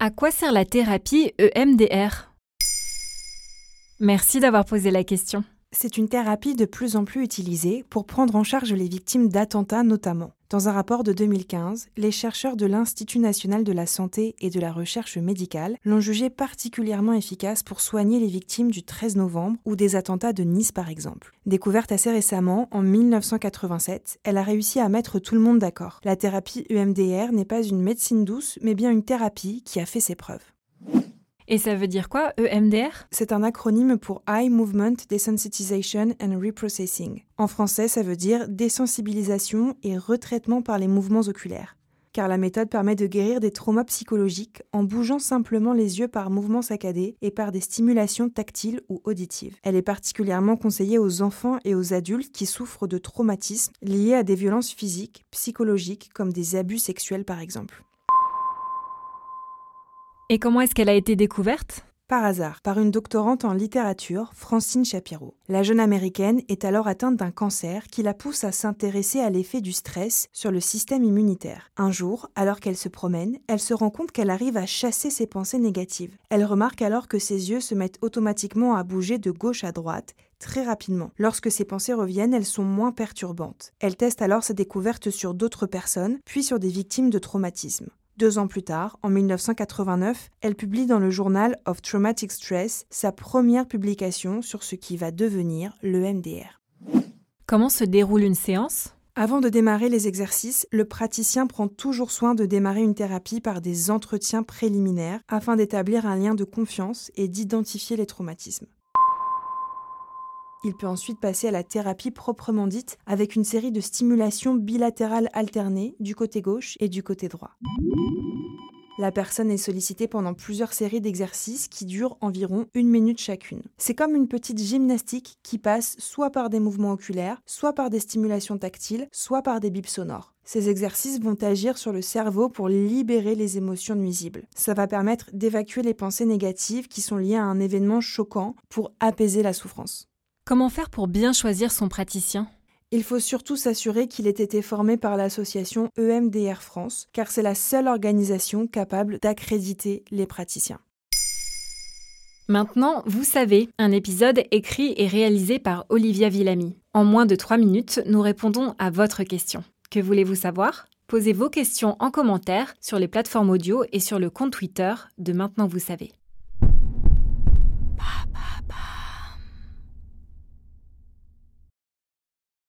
À quoi sert la thérapie EMDR Merci d'avoir posé la question. C'est une thérapie de plus en plus utilisée pour prendre en charge les victimes d'attentats notamment. Dans un rapport de 2015, les chercheurs de l'Institut national de la santé et de la recherche médicale l'ont jugée particulièrement efficace pour soigner les victimes du 13 novembre ou des attentats de Nice par exemple. Découverte assez récemment, en 1987, elle a réussi à mettre tout le monde d'accord. La thérapie E EMDR n'est pas une médecine douce, mais bien une thérapie qui a fait ses preuves. Et ça veut dire quoi, EMDR C'est un acronyme pour Eye Movement Desensitization and Reprocessing. En français, ça veut dire désensibilisation et retraitement par les mouvements oculaires. Car la méthode permet de guérir des traumas psychologiques en bougeant simplement les yeux par mouvements saccadés et par des stimulations tactiles ou auditives. Elle est particulièrement conseillée aux enfants et aux adultes qui souffrent de traumatismes liés à des violences physiques, psychologiques, comme des abus sexuels par exemple. Et comment est-ce qu'elle a été découverte? Par hasard, par une doctorante en littérature, Francine Shapiro. La jeune américaine est alors atteinte d'un cancer qui la pousse à s'intéresser à l'effet du stress sur le système immunitaire. Un jour, alors qu'elle se promène, elle se rend compte qu'elle arrive à chasser ses pensées négatives. Elle remarque alors que ses yeux se mettent automatiquement à bouger de gauche à droite, très rapidement. Lorsque ses pensées reviennent, elles sont moins perturbantes. Elle teste alors sa découverte sur d'autres personnes, puis sur des victimes de traumatisme. Deux ans plus tard, en 1989, elle publie dans le journal of Traumatic Stress sa première publication sur ce qui va devenir le MDR. Comment se déroule une séance? Avant de démarrer les exercices, le praticien prend toujours soin de démarrer une thérapie par des entretiens préliminaires afin d'établir un lien de confiance et d'identifier les traumatismes. Il peut ensuite passer à la thérapie proprement dite avec une série de stimulations bilatérales alternées du côté gauche et du côté droit. La personne est sollicitée pendant plusieurs séries d'exercices qui durent environ une minute chacune. C'est comme une petite gymnastique qui passe soit par des mouvements oculaires, soit par des stimulations tactiles, soit par des bips sonores. Ces exercices vont agir sur le cerveau pour libérer les émotions nuisibles. Ça va permettre d'évacuer les pensées négatives qui sont liées à un événement choquant pour apaiser la souffrance. Comment faire pour bien choisir son praticien? Il faut surtout s'assurer qu'il ait été formé par l'association EMDR France, car c'est la seule organisation capable d'accréditer les praticiens. Maintenant, vous savez, un épisode écrit et réalisé par Olivia Villamy. En moins de 3 minutes, nous répondons à votre question. Que voulez-vous savoir? Posez vos questions en commentaire sur les plateformes audio et sur le compte Twitter de Maintenant Vous savez.